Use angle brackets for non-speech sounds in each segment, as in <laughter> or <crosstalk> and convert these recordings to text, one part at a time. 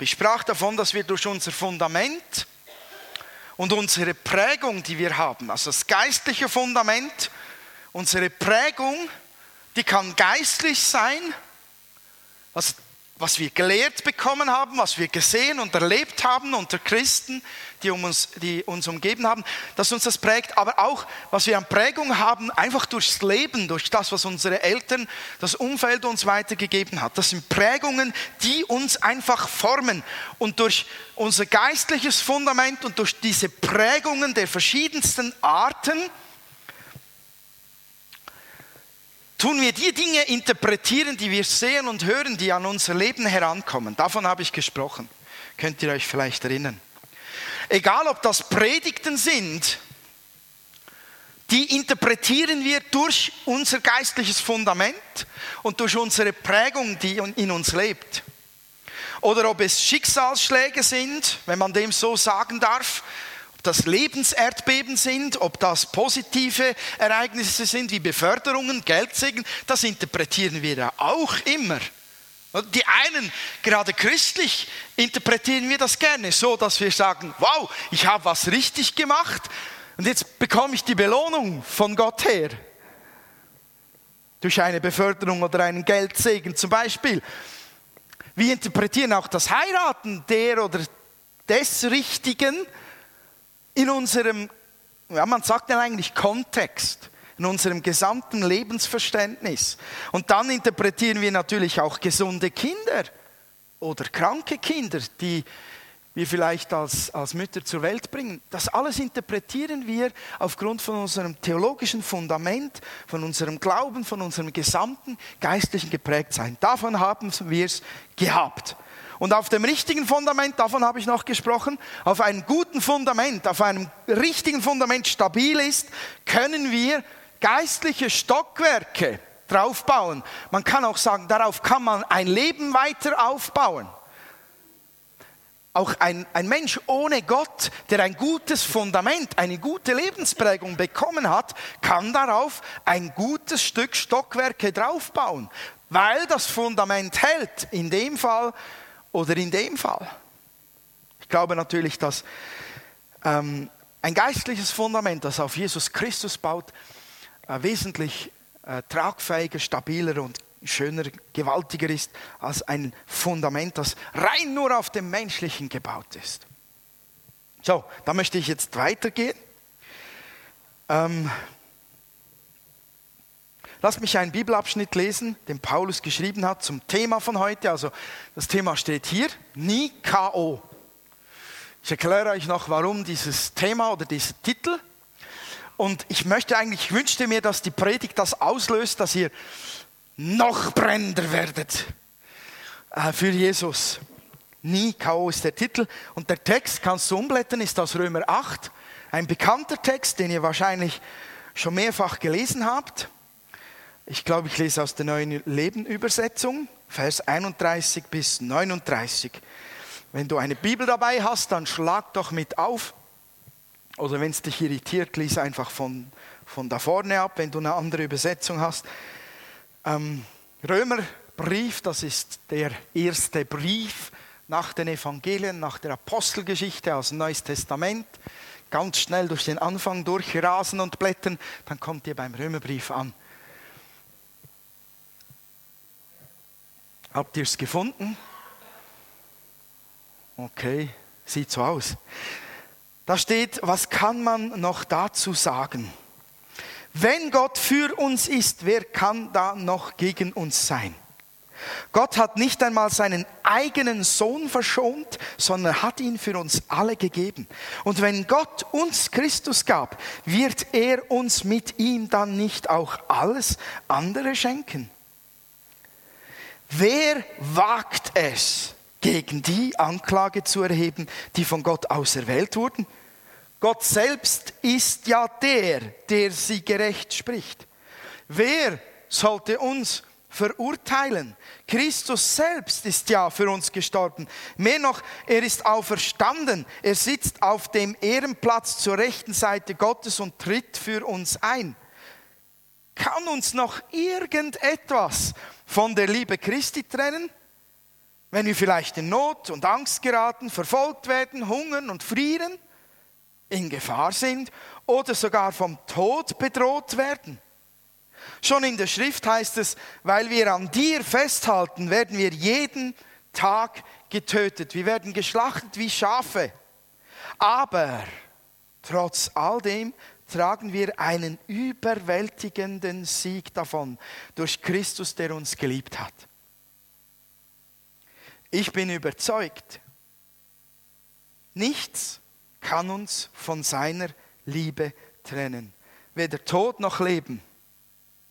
Ich sprach davon, dass wir durch unser Fundament und unsere Prägung, die wir haben, also das geistliche Fundament, unsere Prägung, die kann geistlich sein, also was wir gelehrt bekommen haben, was wir gesehen und erlebt haben unter Christen, die, um uns, die uns umgeben haben, dass uns das prägt, aber auch, was wir an Prägung haben, einfach durchs Leben, durch das, was unsere Eltern, das Umfeld uns weitergegeben hat. Das sind Prägungen, die uns einfach formen. Und durch unser geistliches Fundament und durch diese Prägungen der verschiedensten Arten, tun wir die Dinge interpretieren, die wir sehen und hören, die an unser Leben herankommen. Davon habe ich gesprochen. Könnt ihr euch vielleicht erinnern? Egal ob das Predigten sind, die interpretieren wir durch unser geistliches Fundament und durch unsere Prägung, die in uns lebt. Oder ob es Schicksalsschläge sind, wenn man dem so sagen darf, das Lebenserdbeben sind, ob das positive Ereignisse sind wie Beförderungen, Geldsegen, das interpretieren wir ja auch immer. Die einen, gerade christlich, interpretieren wir das gerne so, dass wir sagen, wow, ich habe was richtig gemacht und jetzt bekomme ich die Belohnung von Gott her. Durch eine Beförderung oder einen Geldsegen zum Beispiel. Wir interpretieren auch das Heiraten der oder des Richtigen in unserem, ja, man sagt ja eigentlich Kontext, in unserem gesamten Lebensverständnis. Und dann interpretieren wir natürlich auch gesunde Kinder oder kranke Kinder, die wir vielleicht als, als Mütter zur Welt bringen. Das alles interpretieren wir aufgrund von unserem theologischen Fundament, von unserem Glauben, von unserem gesamten geistlichen Geprägtsein. Davon haben wir es gehabt. Und auf dem richtigen Fundament, davon habe ich noch gesprochen, auf einem guten Fundament, auf einem richtigen Fundament stabil ist, können wir geistliche Stockwerke draufbauen. Man kann auch sagen, darauf kann man ein Leben weiter aufbauen. Auch ein, ein Mensch ohne Gott, der ein gutes Fundament, eine gute Lebensprägung bekommen hat, kann darauf ein gutes Stück Stockwerke draufbauen, weil das Fundament hält. In dem Fall oder in dem Fall. Ich glaube natürlich, dass ähm, ein geistliches Fundament, das auf Jesus Christus baut, äh, wesentlich äh, tragfähiger, stabiler und schöner, gewaltiger ist als ein Fundament, das rein nur auf dem Menschlichen gebaut ist. So, da möchte ich jetzt weitergehen. Ähm, Lass mich einen Bibelabschnitt lesen, den Paulus geschrieben hat zum Thema von heute. Also das Thema steht hier, nie KO. Ich erkläre euch noch, warum dieses Thema oder dieser Titel. Und ich möchte eigentlich, ich wünschte mir, dass die Predigt das auslöst, dass ihr noch brennender werdet äh, für Jesus. Nie KO ist der Titel. Und der Text, kannst du umblättern, ist aus Römer 8. Ein bekannter Text, den ihr wahrscheinlich schon mehrfach gelesen habt. Ich glaube, ich lese aus der neuen Lebenübersetzung, Vers 31 bis 39. Wenn du eine Bibel dabei hast, dann schlag doch mit auf. Oder wenn es dich irritiert, lies einfach von, von da vorne ab, wenn du eine andere Übersetzung hast. Ähm, Römerbrief, das ist der erste Brief nach den Evangelien, nach der Apostelgeschichte aus dem Neues Testament. Ganz schnell durch den Anfang durchrasen und blättern, dann kommt ihr beim Römerbrief an. Habt ihr es gefunden? Okay, sieht so aus. Da steht, was kann man noch dazu sagen? Wenn Gott für uns ist, wer kann da noch gegen uns sein? Gott hat nicht einmal seinen eigenen Sohn verschont, sondern hat ihn für uns alle gegeben. Und wenn Gott uns Christus gab, wird er uns mit ihm dann nicht auch alles andere schenken? Wer wagt es, gegen die Anklage zu erheben, die von Gott auserwählt wurden? Gott selbst ist ja der, der sie gerecht spricht. Wer sollte uns verurteilen? Christus selbst ist ja für uns gestorben. Mehr noch, er ist auferstanden. Er sitzt auf dem Ehrenplatz zur rechten Seite Gottes und tritt für uns ein. Kann uns noch irgendetwas von der Liebe Christi trennen? Wenn wir vielleicht in Not und Angst geraten, verfolgt werden, hungern und frieren, in Gefahr sind oder sogar vom Tod bedroht werden. Schon in der Schrift heißt es, weil wir an dir festhalten, werden wir jeden Tag getötet. Wir werden geschlachtet wie Schafe. Aber trotz all dem tragen wir einen überwältigenden Sieg davon durch Christus, der uns geliebt hat. Ich bin überzeugt, nichts kann uns von seiner Liebe trennen. Weder Tod noch Leben,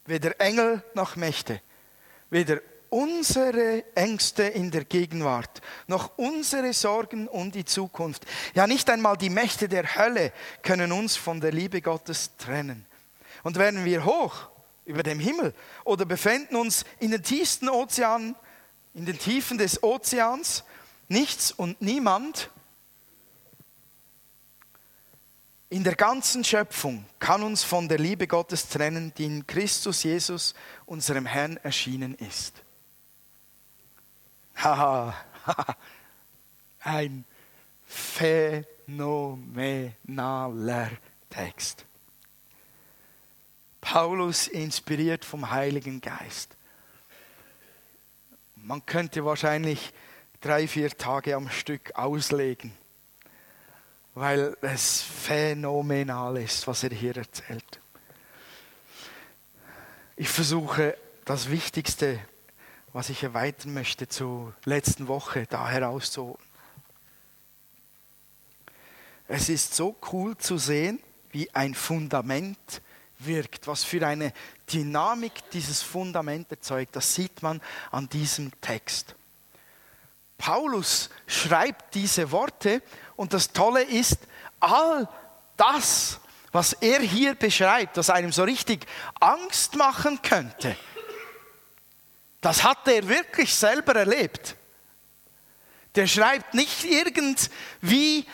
weder Engel noch Mächte, weder unsere Ängste in der Gegenwart, noch unsere Sorgen um die Zukunft. Ja, nicht einmal die Mächte der Hölle können uns von der Liebe Gottes trennen. Und wären wir hoch über dem Himmel oder befinden uns in den tiefsten Ozeanen, in den Tiefen des Ozeans, nichts und niemand in der ganzen Schöpfung kann uns von der Liebe Gottes trennen, die in Christus Jesus, unserem Herrn, erschienen ist. Haha, <laughs> ein phänomenaler Text. Paulus inspiriert vom Heiligen Geist. Man könnte wahrscheinlich drei, vier Tage am Stück auslegen weil es phänomenal ist, was er hier erzählt. Ich versuche das Wichtigste, was ich erweitern möchte, zur letzten Woche da herauszuholen. Es ist so cool zu sehen, wie ein Fundament wirkt, was für eine Dynamik dieses Fundament erzeugt. Das sieht man an diesem Text. Paulus schreibt diese Worte und das Tolle ist, all das, was er hier beschreibt, was einem so richtig Angst machen könnte, das hat er wirklich selber erlebt. Der schreibt nicht irgendwie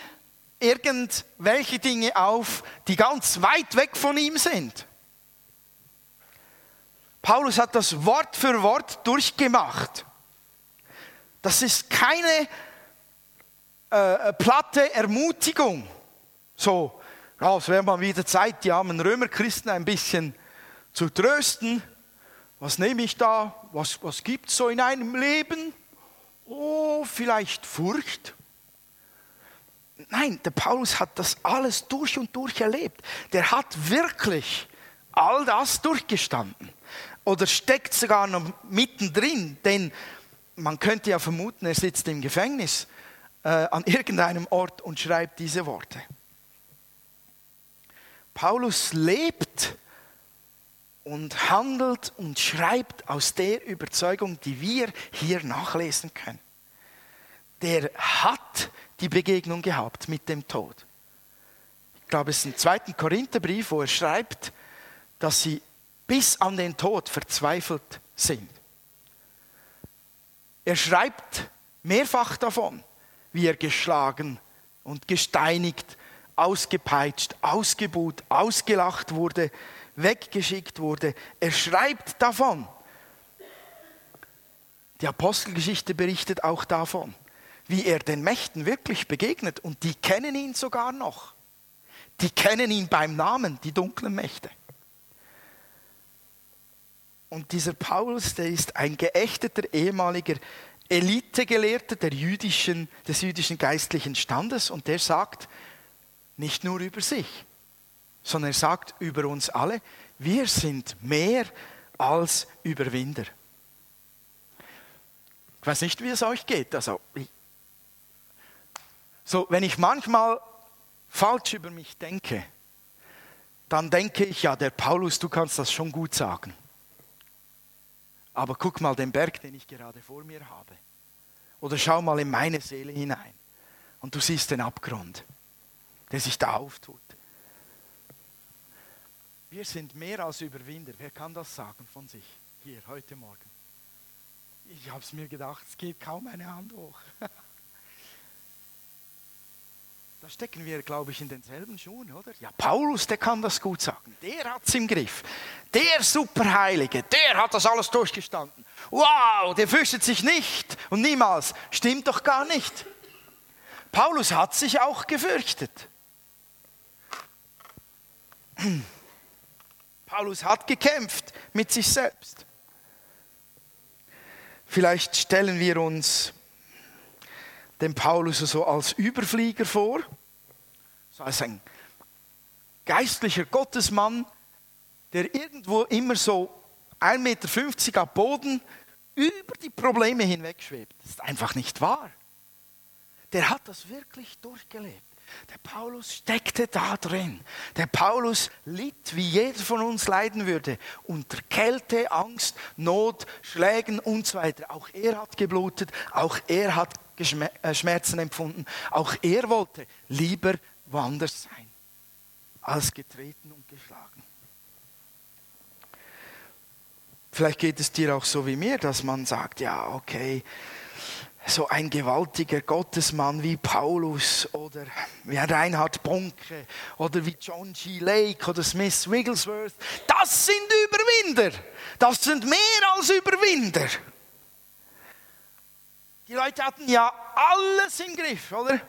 irgendwelche Dinge auf, die ganz weit weg von ihm sind. Paulus hat das Wort für Wort durchgemacht. Das ist keine äh, äh, platte Ermutigung. So, ja, es wäre mal wieder Zeit, die armen Römerchristen ein bisschen zu trösten. Was nehme ich da? Was, was gibt es so in einem Leben? Oh, vielleicht Furcht. Nein, der Paulus hat das alles durch und durch erlebt. Der hat wirklich all das durchgestanden. Oder steckt sogar noch mittendrin, denn man könnte ja vermuten, er sitzt im Gefängnis äh, an irgendeinem Ort und schreibt diese Worte. Paulus lebt und handelt und schreibt aus der Überzeugung, die wir hier nachlesen können. Der hat die Begegnung gehabt mit dem Tod. Ich glaube, es ist im zweiten Korintherbrief, wo er schreibt, dass sie bis an den Tod verzweifelt sind. Er schreibt mehrfach davon wie er geschlagen und gesteinigt, ausgepeitscht, ausgebuht, ausgelacht wurde, weggeschickt wurde. Er schreibt davon. Die Apostelgeschichte berichtet auch davon, wie er den Mächten wirklich begegnet und die kennen ihn sogar noch. Die kennen ihn beim Namen, die dunklen Mächte. Und dieser Paulus, der ist ein geächteter ehemaliger Elitegelehrter der jüdischen, des jüdischen geistlichen Standes und der sagt nicht nur über sich, sondern er sagt über uns alle, wir sind mehr als Überwinder. Ich weiß nicht, wie es euch geht. Also, so, wenn ich manchmal falsch über mich denke, dann denke ich, ja, der Paulus, du kannst das schon gut sagen. Aber guck mal den Berg, den ich gerade vor mir habe. Oder schau mal in meine Seele hinein. Und du siehst den Abgrund, der sich da auftut. Wir sind mehr als Überwinder. Wer kann das sagen von sich hier heute Morgen? Ich habe es mir gedacht, es geht kaum eine Hand hoch. <laughs> da stecken wir, glaube ich, in denselben Schuhen, oder? Ja, Paulus, der kann das gut sagen. Der hat es im Griff. Der Superheilige, der hat das alles durchgestanden. Wow, der fürchtet sich nicht und niemals. Stimmt doch gar nicht. Paulus hat sich auch gefürchtet. <clears throat> Paulus hat gekämpft mit sich selbst. Vielleicht stellen wir uns den Paulus so als Überflieger vor, so als ein geistlicher Gottesmann, der irgendwo immer so 1,50 Meter ab Boden über die Probleme hinweg schwebt. Das ist einfach nicht wahr. Der hat das wirklich durchgelebt. Der Paulus steckte da drin. Der Paulus litt, wie jeder von uns leiden würde, unter Kälte, Angst, Not, Schlägen und so weiter. Auch er hat geblutet, auch er hat äh, Schmerzen empfunden. Auch er wollte lieber woanders sein, als getreten und geschlagen. Vielleicht geht es dir auch so wie mir, dass man sagt, ja, okay, so ein gewaltiger Gottesmann wie Paulus oder wie Reinhard Bonke oder wie John G. Lake oder Smith Wigglesworth, das sind Überwinder. Das sind mehr als Überwinder. Die Leute hatten ja alles im Griff, oder?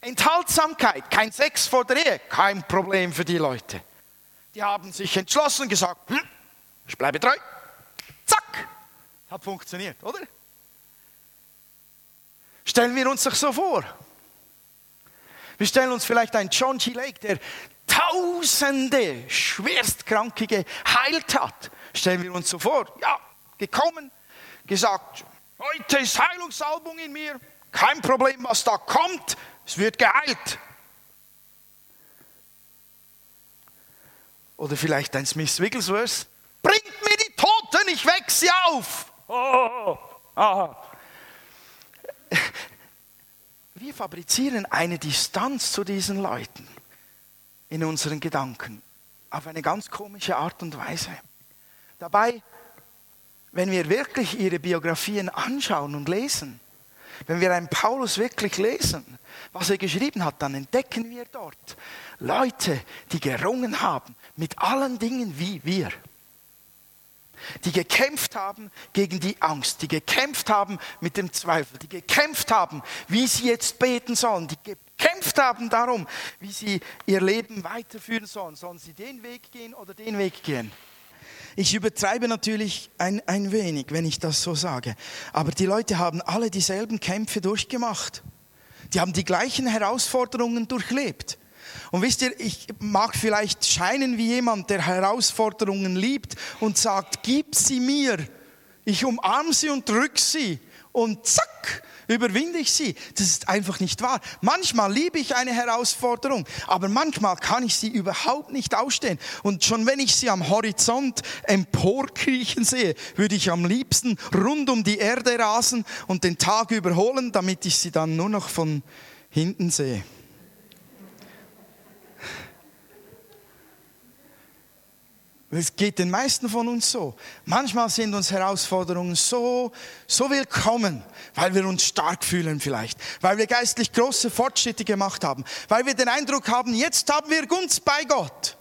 Enthaltsamkeit, kein Sex vor der Ehe, kein Problem für die Leute. Die haben sich entschlossen gesagt, hm, ich bleibe treu. Zack, hat funktioniert, oder? Stellen wir uns das so vor. Wir stellen uns vielleicht einen John G. Lake, der Tausende Schwerstkranke geheilt hat. Stellen wir uns so vor, ja, gekommen, gesagt, heute ist Heilungsalbum in mir, kein Problem, was da kommt, es wird geheilt. Oder vielleicht ein Smith Wigglesworth, bringt mir die Toten, ich weck sie auf. Oh, aha. Wir fabrizieren eine Distanz zu diesen Leuten in unseren Gedanken auf eine ganz komische Art und Weise. Dabei, wenn wir wirklich ihre Biografien anschauen und lesen, wenn wir einen Paulus wirklich lesen, was er geschrieben hat, dann entdecken wir dort Leute, die gerungen haben mit allen Dingen wie wir die gekämpft haben gegen die Angst, die gekämpft haben mit dem Zweifel, die gekämpft haben, wie sie jetzt beten sollen, die gekämpft haben darum, wie sie ihr Leben weiterführen sollen. Sollen sie den Weg gehen oder den Weg gehen? Ich übertreibe natürlich ein, ein wenig, wenn ich das so sage. Aber die Leute haben alle dieselben Kämpfe durchgemacht. Die haben die gleichen Herausforderungen durchlebt. Und wisst ihr, ich mag vielleicht scheinen wie jemand, der Herausforderungen liebt und sagt, gib sie mir. Ich umarme sie und drück sie. Und zack, überwinde ich sie. Das ist einfach nicht wahr. Manchmal liebe ich eine Herausforderung, aber manchmal kann ich sie überhaupt nicht ausstehen. Und schon wenn ich sie am Horizont emporkriechen sehe, würde ich am liebsten rund um die Erde rasen und den Tag überholen, damit ich sie dann nur noch von hinten sehe. Es geht den meisten von uns so. Manchmal sind uns Herausforderungen so, so willkommen, weil wir uns stark fühlen vielleicht, weil wir geistlich große Fortschritte gemacht haben, weil wir den Eindruck haben, jetzt haben wir Gunst bei Gott.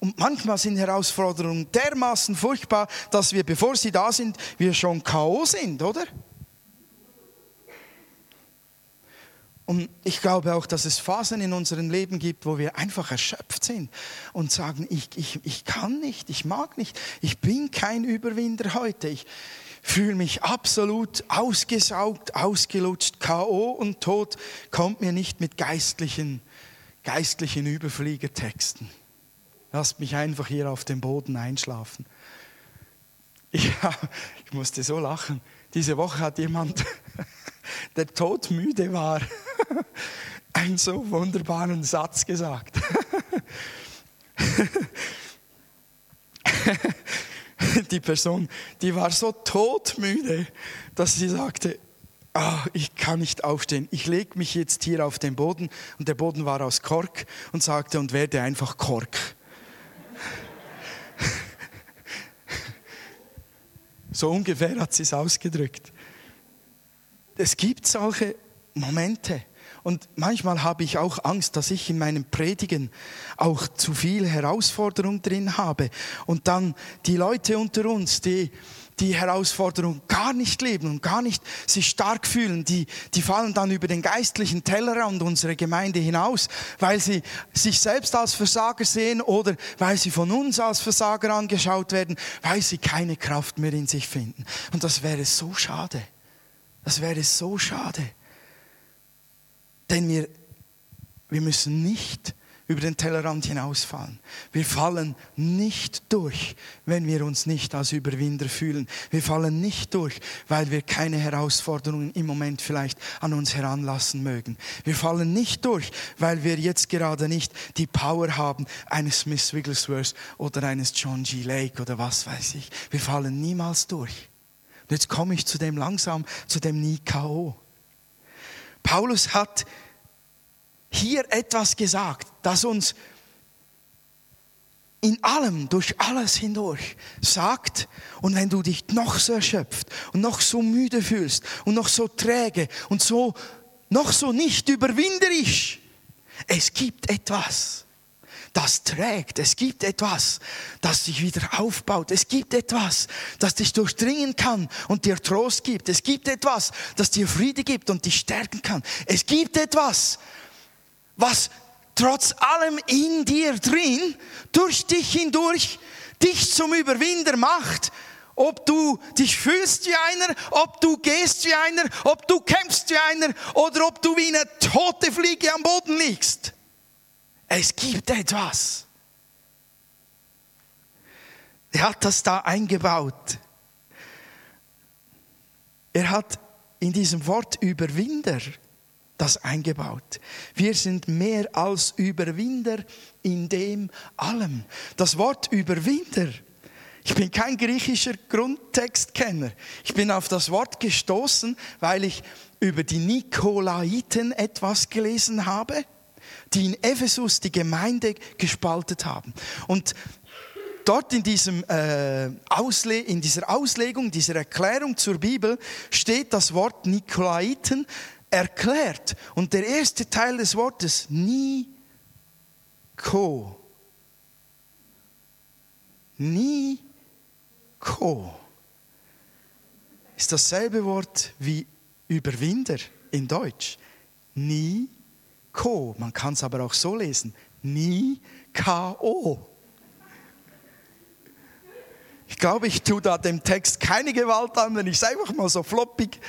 Und manchmal sind Herausforderungen dermaßen furchtbar, dass wir, bevor sie da sind, wir schon K.O. sind, oder? Und ich glaube auch, dass es Phasen in unserem Leben gibt, wo wir einfach erschöpft sind und sagen, ich, ich, ich kann nicht, ich mag nicht, ich bin kein Überwinder heute. Ich fühle mich absolut ausgesaugt, ausgelutscht, KO und tot kommt mir nicht mit geistlichen, geistlichen Überfliegertexten. Lasst mich einfach hier auf dem Boden einschlafen. <laughs> Ja, ich musste so lachen. Diese Woche hat jemand <laughs> der todmüde war, <laughs> einen so wunderbaren Satz gesagt. <laughs> die Person, die war so todmüde, dass sie sagte, oh, ich kann nicht aufstehen, ich lege mich jetzt hier auf den Boden und der Boden war aus Kork und sagte und werde einfach Kork. <laughs> so ungefähr hat sie es ausgedrückt es gibt solche Momente. Und manchmal habe ich auch Angst, dass ich in meinen Predigen auch zu viel Herausforderung drin habe. Und dann die Leute unter uns, die die Herausforderung gar nicht leben und gar nicht sich stark fühlen, die, die fallen dann über den geistlichen Tellerrand unserer Gemeinde hinaus, weil sie sich selbst als Versager sehen oder weil sie von uns als Versager angeschaut werden, weil sie keine Kraft mehr in sich finden. Und das wäre so schade. Das wäre so schade. Denn wir, wir müssen nicht über den Tellerrand hinausfallen. Wir fallen nicht durch, wenn wir uns nicht als Überwinder fühlen. Wir fallen nicht durch, weil wir keine Herausforderungen im Moment vielleicht an uns heranlassen mögen. Wir fallen nicht durch, weil wir jetzt gerade nicht die Power haben eines Smith Wigglesworth oder eines John G. Lake oder was weiß ich. Wir fallen niemals durch. Und jetzt komme ich zu dem langsam, zu dem Nie-K.O. Paulus hat hier etwas gesagt, das uns in allem, durch alles hindurch sagt, und wenn du dich noch so erschöpft und noch so müde fühlst und noch so träge und so, noch so nicht überwinderisch, es gibt etwas, das trägt. Es gibt etwas, das dich wieder aufbaut. Es gibt etwas, das dich durchdringen kann und dir Trost gibt. Es gibt etwas, das dir Friede gibt und dich stärken kann. Es gibt etwas, was trotz allem in dir drin, durch dich hindurch, dich zum Überwinder macht. Ob du dich fühlst wie einer, ob du gehst wie einer, ob du kämpfst wie einer oder ob du wie eine tote Fliege am Boden liegst. Es gibt etwas. Er hat das da eingebaut. Er hat in diesem Wort Überwinder das eingebaut. Wir sind mehr als Überwinder in dem allem. Das Wort Überwinder, ich bin kein griechischer Grundtextkenner. Ich bin auf das Wort gestoßen, weil ich über die Nikolaiten etwas gelesen habe, die in Ephesus die Gemeinde gespaltet haben. Und dort in, diesem, äh, Ausle in dieser Auslegung, dieser Erklärung zur Bibel steht das Wort Nikolaiten erklärt. Und der erste Teil des Wortes, Niko. Niko ist dasselbe Wort wie Überwinder in Deutsch. Niko. Man kann es aber auch so lesen. Ni-K-O. Ich glaube, ich tue da dem Text keine Gewalt an, wenn ich es einfach mal so floppig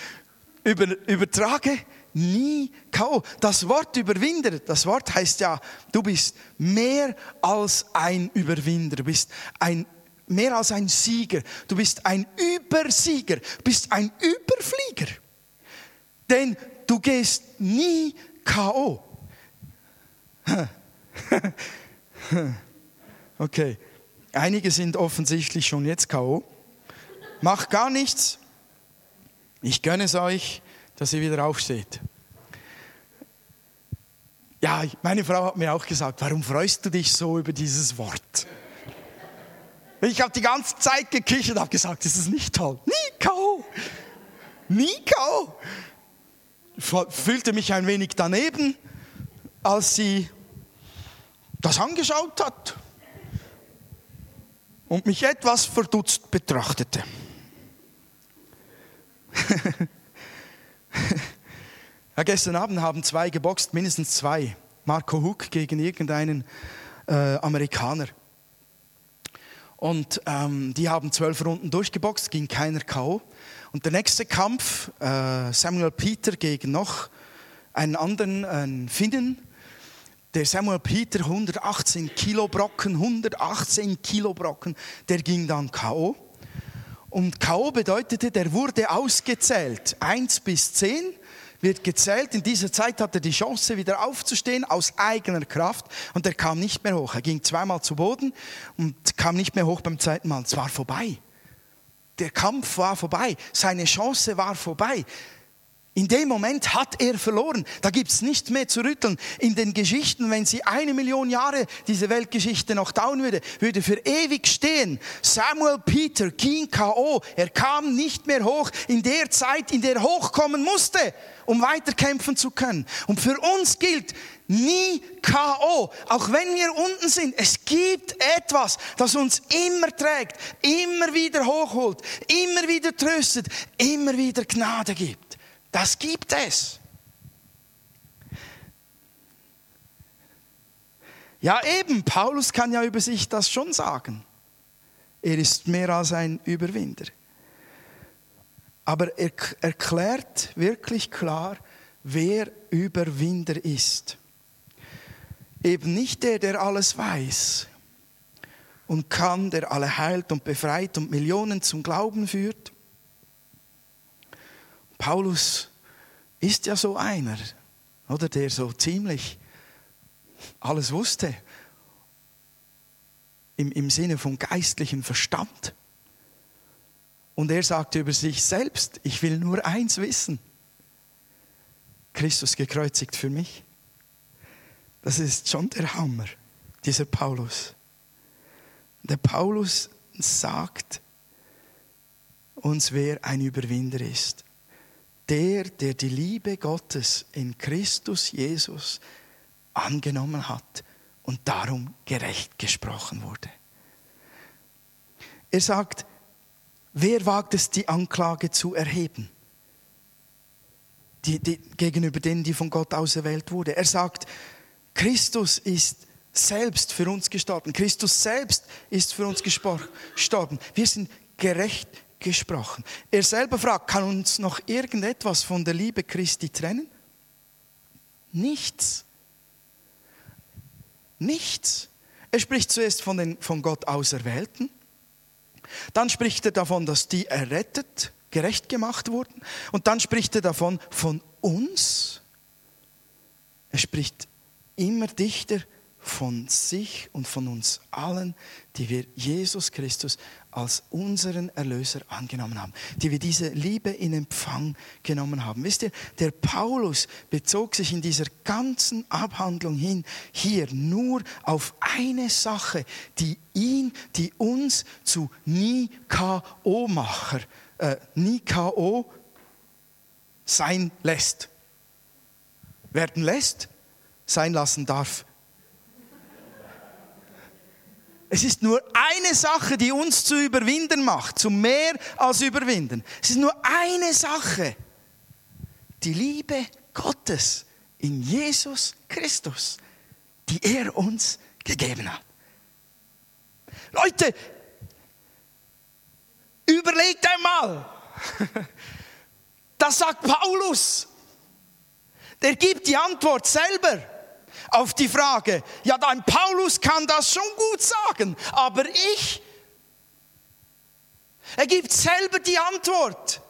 über, übertrage nie K.O. Das Wort Überwinder, das Wort heißt ja, du bist mehr als ein Überwinder, du bist ein, mehr als ein Sieger, du bist ein Übersieger, du bist ein Überflieger. Denn du gehst nie K.O. <laughs> Okay, einige sind offensichtlich schon jetzt K.O. Macht gar nichts. Ich gönne es euch dass ihr wieder aufsteht. Ja, meine Frau hat mir auch gesagt, warum freust du dich so über dieses Wort? Ich habe die ganze Zeit gekichert und habe gesagt, das ist nicht toll. Nico! Nico! Fühlte mich ein wenig daneben, als sie das angeschaut hat und mich etwas verdutzt betrachtete. <laughs> Ja, gestern Abend haben zwei geboxt, mindestens zwei. Marco Huck gegen irgendeinen äh, Amerikaner. Und ähm, die haben zwölf Runden durchgeboxt, ging keiner K.O. Und der nächste Kampf, äh, Samuel Peter gegen noch einen anderen, einen Finnen. Der Samuel Peter, 118 Kilo Brocken, 118 Kilo Brocken, der ging dann K.O. Und K.O. bedeutete, der wurde ausgezählt, 1 bis 10 wird gezählt. In dieser Zeit hat er die Chance, wieder aufzustehen aus eigener Kraft und er kam nicht mehr hoch. Er ging zweimal zu Boden und kam nicht mehr hoch beim zweiten Mal. Es war vorbei. Der Kampf war vorbei. Seine Chance war vorbei. In dem Moment hat er verloren. Da gibt es nichts mehr zu rütteln. In den Geschichten, wenn sie eine Million Jahre diese Weltgeschichte noch dauern würde, würde für ewig stehen. Samuel Peter ging K.O. Er kam nicht mehr hoch in der Zeit, in der er hochkommen musste, um weiterkämpfen zu können. Und für uns gilt nie K.O. Auch wenn wir unten sind, es gibt etwas, das uns immer trägt, immer wieder hochholt, immer wieder tröstet, immer wieder Gnade gibt. Das gibt es. Ja eben, Paulus kann ja über sich das schon sagen. Er ist mehr als ein Überwinder. Aber er erklärt wirklich klar, wer Überwinder ist. Eben nicht der, der alles weiß und kann, der alle heilt und befreit und Millionen zum Glauben führt, Paulus ist ja so einer, oder der so ziemlich alles wusste im, im Sinne von geistlichem Verstand. Und er sagte über sich selbst, ich will nur eins wissen. Christus gekreuzigt für mich. Das ist schon der Hammer, dieser Paulus. Der Paulus sagt uns, wer ein Überwinder ist der, der die Liebe Gottes in Christus Jesus angenommen hat und darum gerecht gesprochen wurde. Er sagt, wer wagt es, die Anklage zu erheben? Die, die, gegenüber denen, die von Gott auserwählt wurde. Er sagt, Christus ist selbst für uns gestorben. Christus selbst ist für uns gestorben. Wir sind gerecht gesprochen. Er selber fragt, kann uns noch irgendetwas von der Liebe Christi trennen? Nichts. Nichts. Er spricht zuerst von den von Gott Auserwählten. Dann spricht er davon, dass die errettet, gerecht gemacht wurden. Und dann spricht er davon, von uns. Er spricht immer dichter von sich und von uns allen, die wir Jesus Christus als unseren Erlöser angenommen haben, die wir diese Liebe in Empfang genommen haben. Wisst ihr, der Paulus bezog sich in dieser ganzen Abhandlung hin hier nur auf eine Sache, die ihn, die uns zu Nie-KO-Macher, äh, Nie-KO sein lässt. Werden lässt, sein lassen darf es ist nur eine Sache, die uns zu überwinden macht, zu mehr als überwinden. Es ist nur eine Sache. Die Liebe Gottes in Jesus Christus, die er uns gegeben hat. Leute, überlegt einmal. <laughs> Das sagt Paulus. Der gibt die Antwort selber auf die Frage, ja, dein Paulus kann das schon gut sagen, aber ich, er gibt selber die Antwort.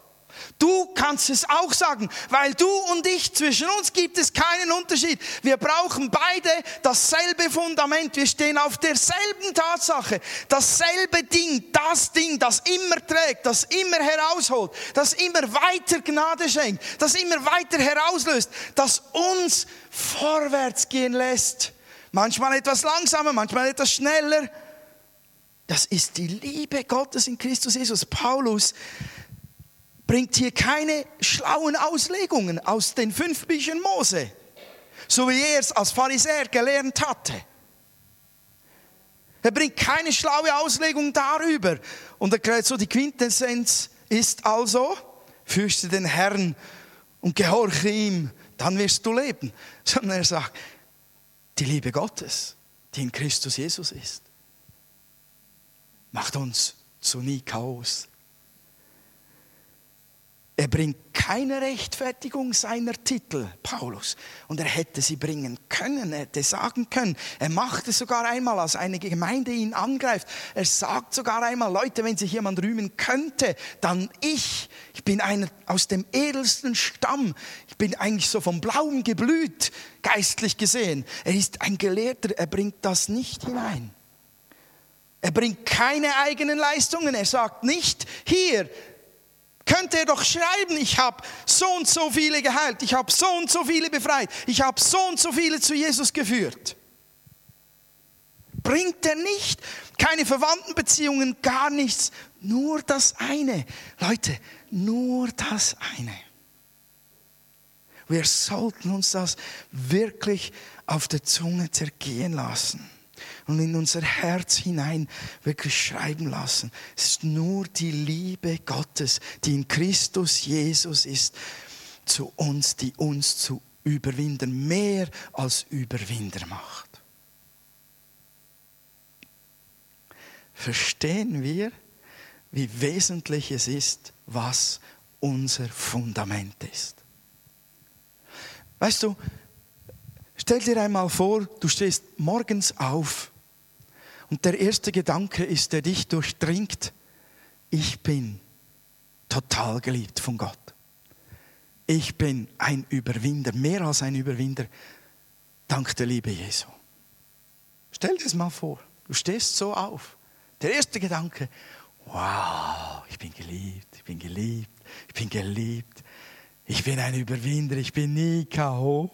Du kannst es auch sagen, weil du und ich, zwischen uns gibt es keinen Unterschied. Wir brauchen beide dasselbe Fundament. Wir stehen auf derselben Tatsache. Dasselbe Ding, das Ding, das immer trägt, das immer herausholt, das immer weiter Gnade schenkt, das immer weiter herauslöst, das uns vorwärts gehen lässt. Manchmal etwas langsamer, manchmal etwas schneller. Das ist die Liebe Gottes in Christus Jesus. Paulus bringt hier keine schlauen Auslegungen aus den fünf Büchern Mose, so wie er es als Pharisäer gelernt hatte. Er bringt keine schlaue Auslegung darüber. Und erklärt so, die Quintessenz ist also, fürchte den Herrn und gehorche ihm, dann wirst du leben. <laughs> Sondern er sagt, die Liebe Gottes, die in Christus Jesus ist, macht uns zu nie Chaos. Er bringt keine Rechtfertigung seiner Titel, Paulus. Und er hätte sie bringen können, er hätte sagen können. Er macht es sogar einmal, als eine Gemeinde ihn angreift. Er sagt sogar einmal, Leute, wenn sich jemand rühmen könnte, dann ich. Ich bin einer aus dem edelsten Stamm. Ich bin eigentlich so vom Blauen geblüht, geistlich gesehen. Er ist ein Gelehrter, er bringt das nicht hinein. Er bringt keine eigenen Leistungen. Er sagt nicht, hier, könnte er doch schreiben, ich habe so und so viele geheilt, ich habe so und so viele befreit, ich habe so und so viele zu Jesus geführt. Bringt er nicht, keine Verwandtenbeziehungen, gar nichts, nur das eine. Leute, nur das eine. Wir sollten uns das wirklich auf der Zunge zergehen lassen und in unser Herz hinein wirklich schreiben lassen. Es ist nur die Liebe Gottes, die in Christus Jesus ist, zu uns, die uns zu Überwinder, mehr als Überwinder macht. Verstehen wir, wie wesentlich es ist, was unser Fundament ist. Weißt du, stell dir einmal vor, du stehst morgens auf und der erste Gedanke ist, der dich durchdringt, ich bin total geliebt von Gott. Ich bin ein Überwinder, mehr als ein Überwinder, dank der Liebe Jesu. Stell dir das mal vor, du stehst so auf. Der erste Gedanke, wow, ich bin geliebt, ich bin geliebt, ich bin geliebt. Ich bin ein Überwinder, ich bin nie K.O.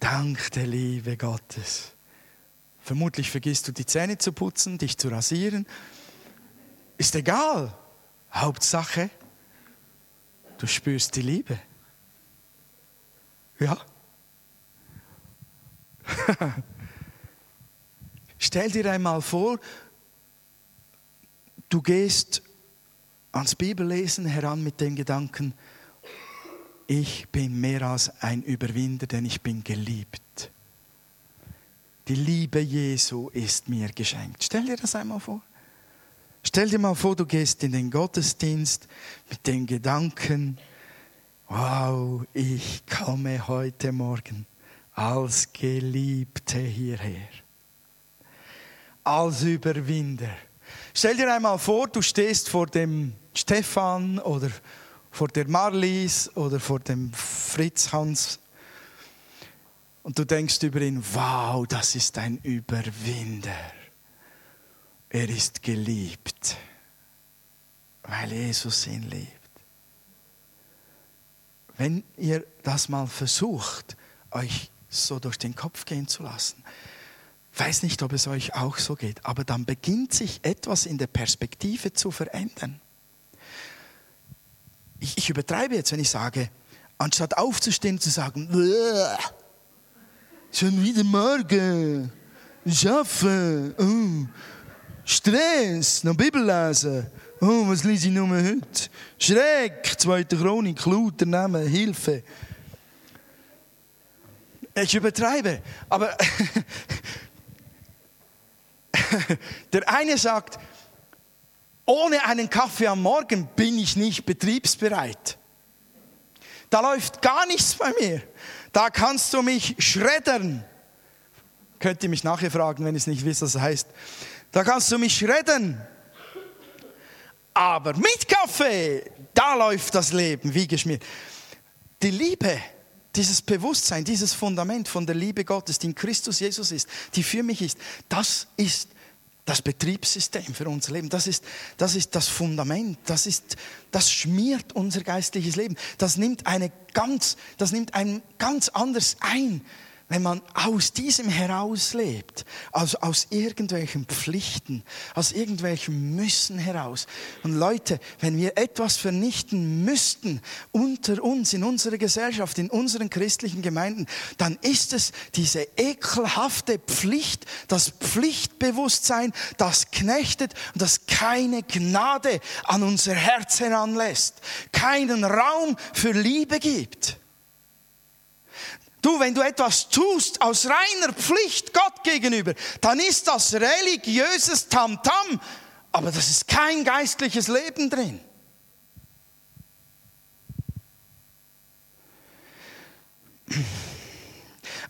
Dank der Liebe Gottes. Vermutlich vergisst du die Zähne zu putzen, dich zu rasieren. Ist egal. Hauptsache, du spürst die Liebe. Ja? <laughs> Stell dir einmal vor, du gehst ans Bibellesen heran mit dem Gedanken, ich bin mehr als ein Überwinder, denn ich bin geliebt. Die Liebe Jesu ist mir geschenkt. Stell dir das einmal vor. Stell dir mal vor, du gehst in den Gottesdienst mit dem Gedanken, wow, ich komme heute Morgen als Geliebte hierher. Als Überwinder. Stell dir einmal vor, du stehst vor dem Stefan oder vor der Marlies oder vor dem Fritz Hans und du denkst über ihn, wow, das ist ein Überwinder. Er ist geliebt, weil Jesus ihn liebt. Wenn ihr das mal versucht, euch so durch den Kopf gehen zu lassen, weiß nicht, ob es euch auch so geht, aber dann beginnt sich etwas in der Perspektive zu verändern ich, ich übertreibe jetzt, wenn ich sage, anstatt aufzustehen und zu sagen, schon wieder morgen, schaffen, oh, Stress, noch Bibel lesen, oh, was lese ich nur heute? Schreck, zweite Chronik, Luther, Namen, Hilfe. Ich übertreibe, aber <laughs> der eine sagt, ohne einen Kaffee am Morgen bin ich nicht betriebsbereit. Da läuft gar nichts bei mir. Da kannst du mich schreddern. Könnt ihr mich nachher fragen, wenn ich es nicht wisst, was das heißt. Da kannst du mich schreddern. Aber mit Kaffee, da läuft das Leben wie geschmiert. Die Liebe, dieses Bewusstsein, dieses Fundament von der Liebe Gottes, die in Christus Jesus ist, die für mich ist, das ist das Betriebssystem für unser Leben. Das ist, das ist das Fundament. Das, ist, das schmiert unser geistliches Leben. Das nimmt, eine ganz, das nimmt ein ganz anders ein wenn man aus diesem heraus lebt, also aus irgendwelchen Pflichten, aus irgendwelchen Müssen heraus. Und Leute, wenn wir etwas vernichten müssten unter uns, in unserer Gesellschaft, in unseren christlichen Gemeinden, dann ist es diese ekelhafte Pflicht, das Pflichtbewusstsein, das knechtet und das keine Gnade an unser Herz heranlässt, keinen Raum für Liebe gibt. Du, wenn du etwas tust aus reiner Pflicht Gott gegenüber, dann ist das religiöses Tamtam, aber das ist kein geistliches Leben drin.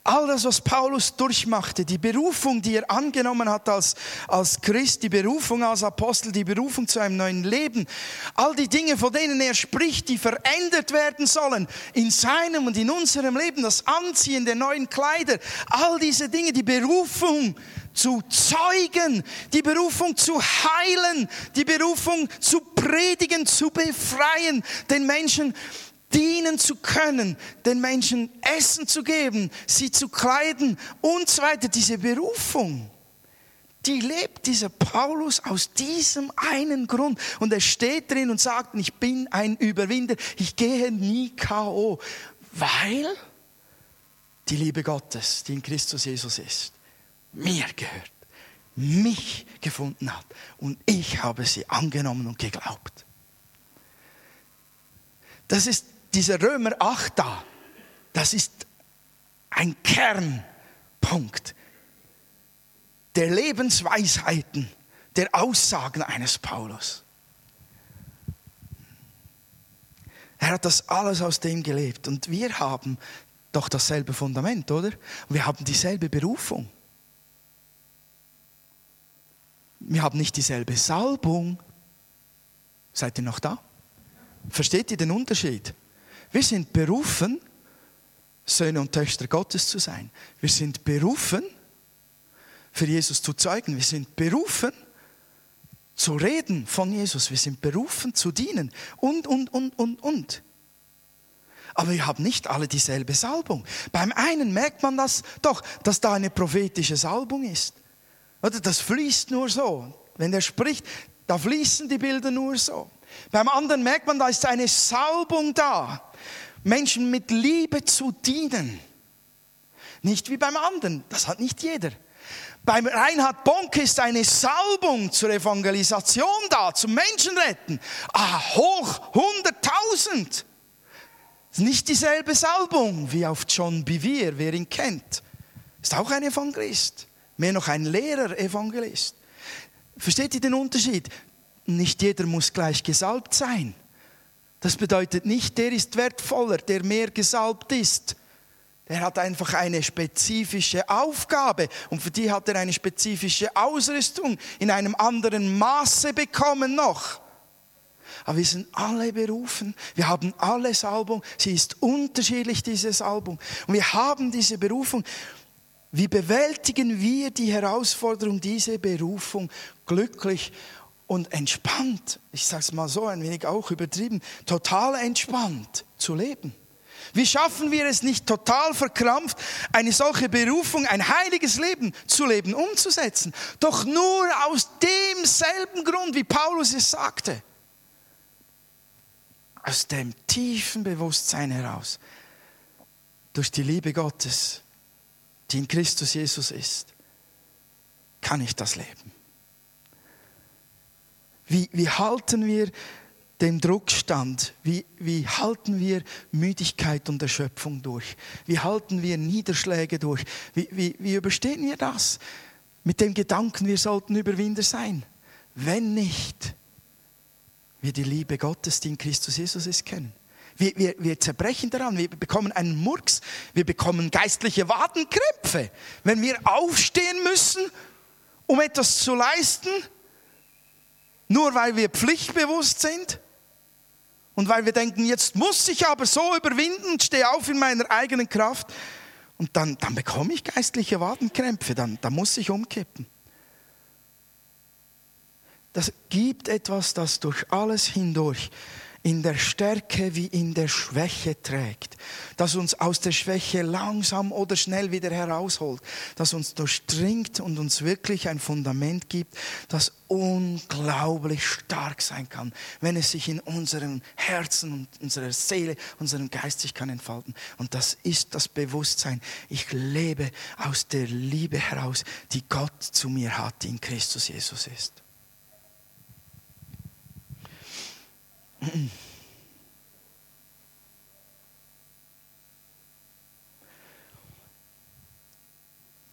All das, was Paulus durchmachte, die Berufung, die er angenommen hat als, als Christ, die Berufung als Apostel, die Berufung zu einem neuen Leben, all die Dinge, von denen er spricht, die verändert werden sollen in seinem und in unserem Leben, das Anziehen der neuen Kleider, all diese Dinge, die Berufung zu zeugen, die Berufung zu heilen, die Berufung zu predigen, zu befreien, den Menschen dienen zu können, den Menschen Essen zu geben, sie zu kleiden und so weiter. Diese Berufung, die lebt dieser Paulus aus diesem einen Grund. Und er steht drin und sagt, ich bin ein Überwinder, ich gehe nie KO, weil die Liebe Gottes, die in Christus Jesus ist, mir gehört, mich gefunden hat und ich habe sie angenommen und geglaubt. Das ist dieser Römer 8 da, das ist ein Kernpunkt der Lebensweisheiten, der Aussagen eines Paulus. Er hat das alles aus dem gelebt und wir haben doch dasselbe Fundament, oder? Wir haben dieselbe Berufung. Wir haben nicht dieselbe Salbung. Seid ihr noch da? Versteht ihr den Unterschied? Wir sind berufen, Söhne und Töchter Gottes zu sein. Wir sind berufen, für Jesus zu zeugen. Wir sind berufen, zu reden von Jesus. Wir sind berufen, zu dienen. Und, und, und, und, und. Aber wir haben nicht alle dieselbe Salbung. Beim einen merkt man das doch, dass da eine prophetische Salbung ist. Oder das fließt nur so. Wenn er spricht, da fließen die Bilder nur so. Beim anderen merkt man, da ist eine Salbung da. Menschen mit Liebe zu dienen. Nicht wie beim anderen, das hat nicht jeder. Beim Reinhard Bonk ist eine Salbung zur Evangelisation da, zum Menschenretten. Ah, hoch 100.000. Nicht dieselbe Salbung wie auf John Bevere, wer ihn kennt. Ist auch ein Evangelist. Mehr noch ein Lehrer-Evangelist. Versteht ihr den Unterschied? Nicht jeder muss gleich gesalbt sein. Das bedeutet nicht, der ist wertvoller, der mehr gesalbt ist. Der hat einfach eine spezifische Aufgabe und für die hat er eine spezifische Ausrüstung in einem anderen Maße bekommen noch. Aber wir sind alle berufen, wir haben alle Salbung, sie ist unterschiedlich, diese Salbung. Und wir haben diese Berufung. Wie bewältigen wir die Herausforderung, diese Berufung glücklich und entspannt, ich sage es mal so ein wenig auch übertrieben, total entspannt zu leben? Wie schaffen wir es nicht total verkrampft, eine solche Berufung, ein heiliges Leben zu leben, umzusetzen? Doch nur aus demselben Grund, wie Paulus es sagte. Aus dem tiefen Bewusstsein heraus, durch die Liebe Gottes, die in Christus Jesus ist, kann ich das leben. Wie, wie halten wir dem Druck stand. Wie, wie halten wir Müdigkeit und Erschöpfung durch? Wie halten wir Niederschläge durch? Wie, wie, wie überstehen wir das? Mit dem Gedanken, wir sollten Überwinder sein. Wenn nicht, wir die Liebe Gottes, die in Christus Jesus ist, kennen. Wir, wir, wir zerbrechen daran, wir bekommen einen Murks, wir bekommen geistliche Wadenkrämpfe. Wenn wir aufstehen müssen, um etwas zu leisten, nur weil wir pflichtbewusst sind, und weil wir denken, jetzt muss ich aber so überwinden, stehe auf in meiner eigenen Kraft. Und dann, dann bekomme ich geistliche Wadenkrämpfe, dann, dann muss ich umkippen. Das gibt etwas, das durch alles hindurch in der Stärke wie in der Schwäche trägt, das uns aus der Schwäche langsam oder schnell wieder herausholt, das uns durchdringt und uns wirklich ein Fundament gibt, das unglaublich stark sein kann, wenn es sich in unserem Herzen und unserer Seele, unserem Geist sich kann entfalten. Und das ist das Bewusstsein. Ich lebe aus der Liebe heraus, die Gott zu mir hat, die in Christus Jesus ist.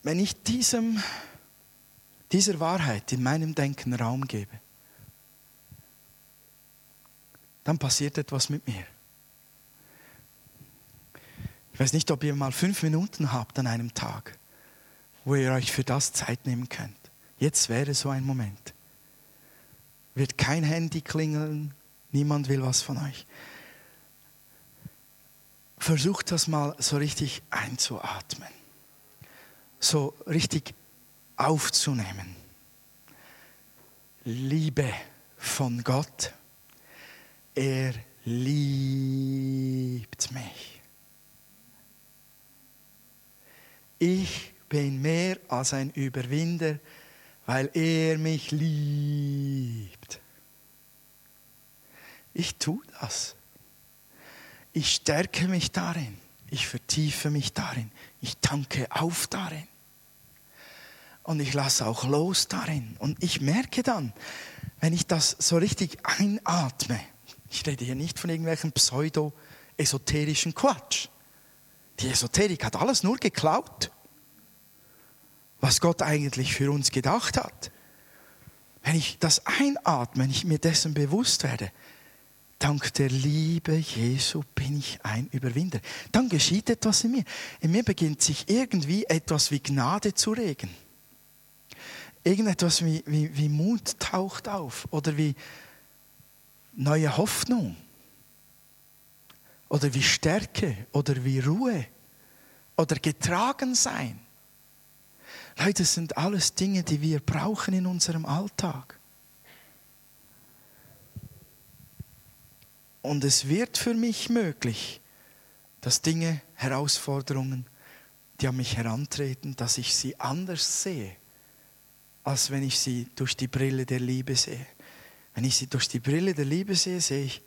Wenn ich diesem, dieser Wahrheit in meinem Denken Raum gebe, dann passiert etwas mit mir. Ich weiß nicht, ob ihr mal fünf Minuten habt an einem Tag, wo ihr euch für das Zeit nehmen könnt. Jetzt wäre so ein Moment. Wird kein Handy klingeln, niemand will was von euch. Versucht das mal so richtig einzuatmen, so richtig aufzunehmen. Liebe von Gott, er liebt mich. Ich bin mehr als ein Überwinder, weil er mich liebt. Ich tue das. Ich stärke mich darin. Ich vertiefe mich darin. Ich tanke auf darin. Und ich lasse auch los darin. Und ich merke dann, wenn ich das so richtig einatme, ich rede hier nicht von irgendwelchen pseudo-esoterischen Quatsch. Die Esoterik hat alles nur geklaut, was Gott eigentlich für uns gedacht hat. Wenn ich das einatme, wenn ich mir dessen bewusst werde, dank der Liebe Jesu bin ich ein Überwinder. Dann geschieht etwas in mir. In mir beginnt sich irgendwie etwas wie Gnade zu regen. Irgendetwas wie, wie, wie Mut taucht auf oder wie neue Hoffnung oder wie Stärke oder wie Ruhe oder getragen sein. Leute, das sind alles Dinge, die wir brauchen in unserem Alltag. Und es wird für mich möglich, dass Dinge, Herausforderungen, die an mich herantreten, dass ich sie anders sehe, als wenn ich sie durch die Brille der Liebe sehe. Wenn ich sie durch die Brille der Liebe sehe, sehe ich,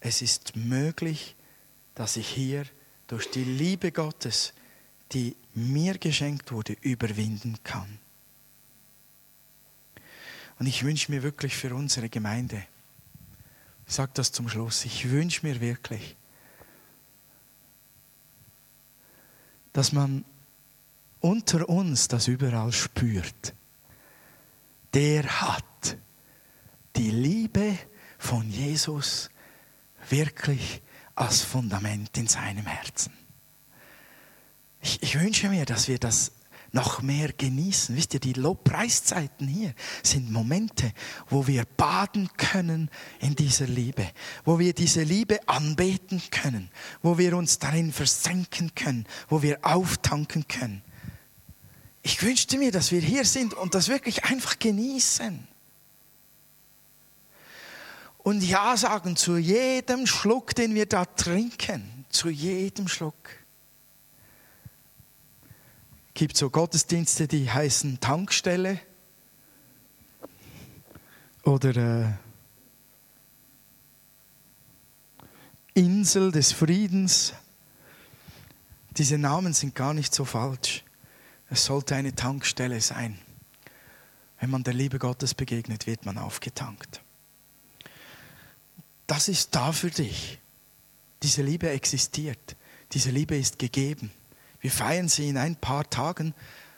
es ist möglich, dass ich hier durch die Liebe Gottes, die mir geschenkt wurde, überwinden kann. Und ich wünsche mir wirklich für unsere Gemeinde, ich sage das zum Schluss, ich wünsche mir wirklich, dass man unter uns das überall spürt. Der hat die Liebe von Jesus wirklich als Fundament in seinem Herzen. Ich, ich, wünsche mir, dass wir das noch mehr genießen. Wisst ihr, die Lobpreiszeiten hier sind Momente, wo wir baden können in dieser Liebe, wo wir diese Liebe anbeten können, wo wir uns darin versenken können, wo wir auftanken können. Ich wünschte mir, dass wir hier sind und das wirklich einfach genießen und Ja sagen zu jedem Schluck, den wir da trinken. Zu jedem Schluck. Gibt so Gottesdienste, die heißen Tankstelle oder äh, Insel des Friedens. Diese Namen sind gar nicht so falsch. Es sollte eine Tankstelle sein. Wenn man der Liebe Gottes begegnet, wird man aufgetankt das ist da für dich. Diese Liebe existiert. Diese Liebe ist gegeben. Wir feiern sie in ein paar Tagen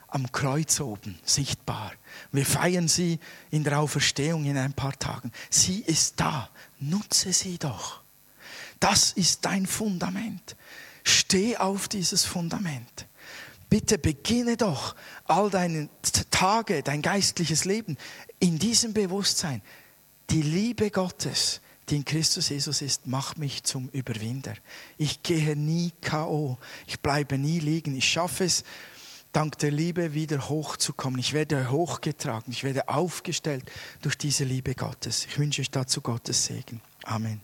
am Kreuz oben, sichtbar. Wir feiern sie in der Auferstehung in ein paar Tagen. Sie ist da. Nutze sie doch. Das ist dein Fundament. Steh auf dieses Fundament. Bitte beginne doch all deine Tage, dein geistliches Leben in diesem Bewusstsein. Die Liebe Gottes die in Christus Jesus ist, macht mich zum Überwinder. Ich gehe nie KO. Ich bleibe nie liegen. Ich schaffe es, dank der Liebe wieder hochzukommen. Ich werde hochgetragen. Ich werde aufgestellt durch diese Liebe Gottes. Ich wünsche euch dazu Gottes Segen. Amen.